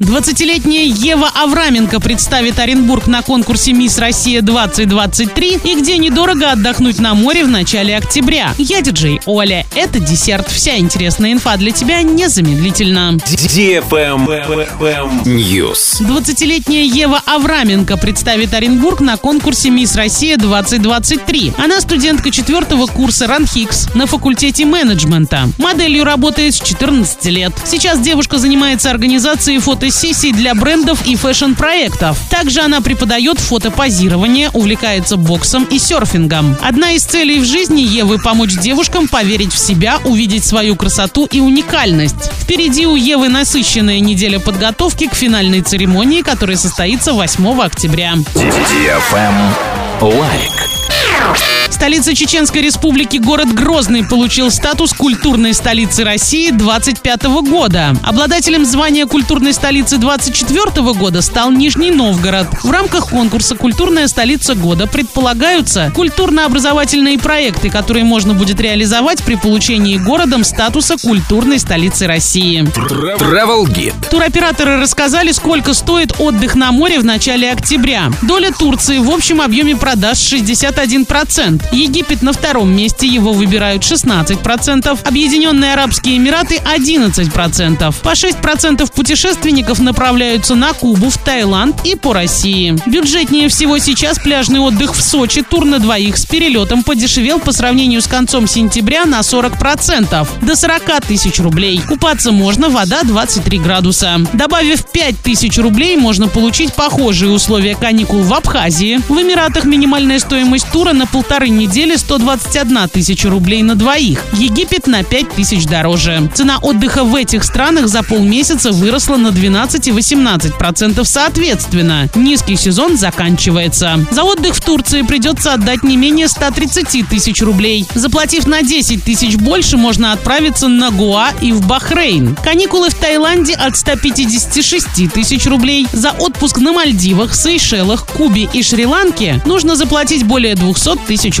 20-летняя Ева Авраменко представит Оренбург на конкурсе «Мисс Россия-2023» и где недорого отдохнуть на море в начале октября. Я диджей Оля. Это десерт. Вся интересная инфа для тебя незамедлительно. News. 20-летняя Ева Авраменко представит Оренбург на конкурсе «Мисс Россия-2023». Она студентка четвертого курса РАНХИКС на факультете менеджмента. Моделью работает с 14 лет. Сейчас девушка занимается организацией фото фотосессий для брендов и фэшн-проектов. Также она преподает фотопозирование, увлекается боксом и серфингом. Одна из целей в жизни Евы – помочь девушкам поверить в себя, увидеть свою красоту и уникальность. Впереди у Евы насыщенная неделя подготовки к финальной церемонии, которая состоится 8 октября. Лайк. Столица Чеченской Республики город Грозный получил статус культурной столицы России 25 года. Обладателем звания культурной столицы 24 года стал Нижний Новгород. В рамках конкурса «Культурная столица года» предполагаются культурно-образовательные проекты, которые можно будет реализовать при получении городом статуса культурной столицы России. Travel Guide. Туроператоры рассказали, сколько стоит отдых на море в начале октября. Доля Турции в общем объеме продаж 61%. Египет на втором месте, его выбирают 16%, Объединенные Арабские Эмираты 11%. По 6% путешественников направляются на Кубу, в Таиланд и по России. Бюджетнее всего сейчас пляжный отдых в Сочи, тур на двоих с перелетом подешевел по сравнению с концом сентября на 40%, до 40 тысяч рублей. Купаться можно, вода 23 градуса. Добавив 5 тысяч рублей, можно получить похожие условия каникул в Абхазии. В Эмиратах минимальная стоимость тура на полторы недели 121 тысяча рублей на двоих. Египет на 5 тысяч дороже. Цена отдыха в этих странах за полмесяца выросла на 12 и 18 процентов соответственно. Низкий сезон заканчивается. За отдых в Турции придется отдать не менее 130 тысяч рублей. Заплатив на 10 тысяч больше, можно отправиться на Гуа и в Бахрейн. Каникулы в Таиланде от 156 тысяч рублей. За отпуск на Мальдивах, Сейшелах, Кубе и Шри-Ланке нужно заплатить более 200 тысяч